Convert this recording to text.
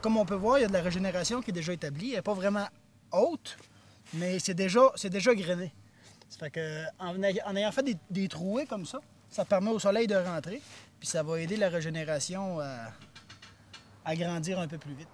comme on peut voir, il y a de la régénération qui est déjà établie. Elle n'est pas vraiment haute, mais c'est déjà, déjà grainé. Ça fait que, en, ayant fait des, des trouées comme ça, ça permet au soleil de rentrer, puis ça va aider la régénération à grandir un peu plus vite.